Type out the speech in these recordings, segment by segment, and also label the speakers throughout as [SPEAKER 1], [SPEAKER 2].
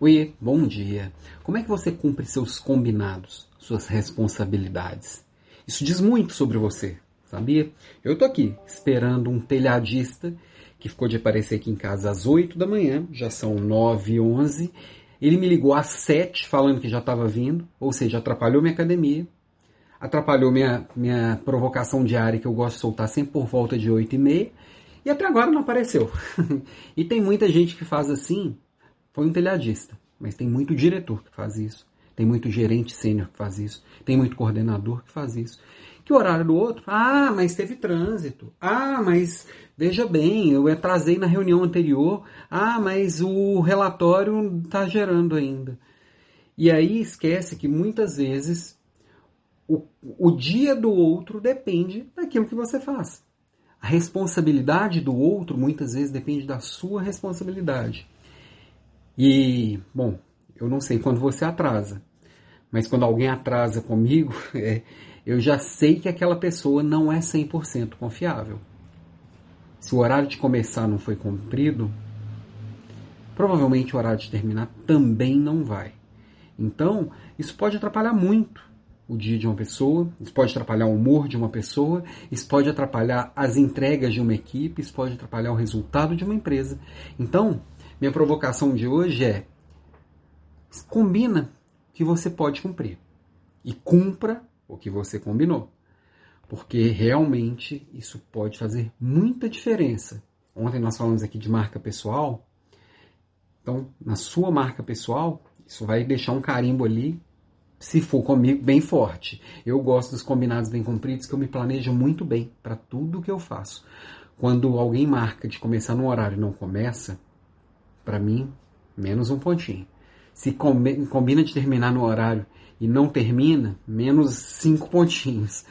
[SPEAKER 1] Oi, bom dia. Como é que você cumpre seus combinados, suas responsabilidades? Isso diz muito sobre você, sabia? Eu tô aqui esperando um telhadista que ficou de aparecer aqui em casa às 8 da manhã, já são 9 e 11. Ele me ligou às 7 falando que já estava vindo, ou seja, atrapalhou minha academia, atrapalhou minha, minha provocação diária que eu gosto de soltar sempre por volta de 8 e meia, e até agora não apareceu. e tem muita gente que faz assim foi um telhadista, mas tem muito diretor que faz isso, tem muito gerente sênior que faz isso, tem muito coordenador que faz isso. Que horário do outro, ah, mas teve trânsito, ah, mas veja bem, eu atrasei na reunião anterior, ah, mas o relatório está gerando ainda. E aí esquece que muitas vezes o, o dia do outro depende daquilo que você faz. A responsabilidade do outro muitas vezes depende da sua responsabilidade. E, bom, eu não sei quando você atrasa, mas quando alguém atrasa comigo, é, eu já sei que aquela pessoa não é 100% confiável. Se o horário de começar não foi cumprido, provavelmente o horário de terminar também não vai. Então, isso pode atrapalhar muito o dia de uma pessoa, isso pode atrapalhar o humor de uma pessoa, isso pode atrapalhar as entregas de uma equipe, isso pode atrapalhar o resultado de uma empresa. Então, minha provocação de hoje é: combina o que você pode cumprir e cumpra o que você combinou. Porque realmente isso pode fazer muita diferença. Ontem nós falamos aqui de marca pessoal. Então, na sua marca pessoal, isso vai deixar um carimbo ali, se for comigo, bem forte. Eu gosto dos combinados bem cumpridos, que eu me planejo muito bem para tudo que eu faço. Quando alguém marca de começar no horário e não começa, para mim, menos um pontinho. Se combina de terminar no horário e não termina, menos cinco pontinhos.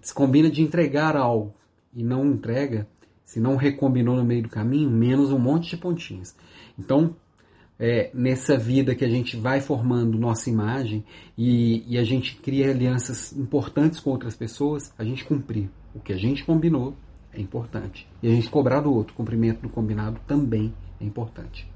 [SPEAKER 1] Se combina de entregar algo e não entrega, se não recombinou no meio do caminho, menos um monte de pontinhos. Então, é, nessa vida que a gente vai formando nossa imagem e, e, a gente cria alianças importantes com outras pessoas, a gente cumprir o que a gente combinou é importante. E a gente cobrar do outro cumprimento do combinado também é importante.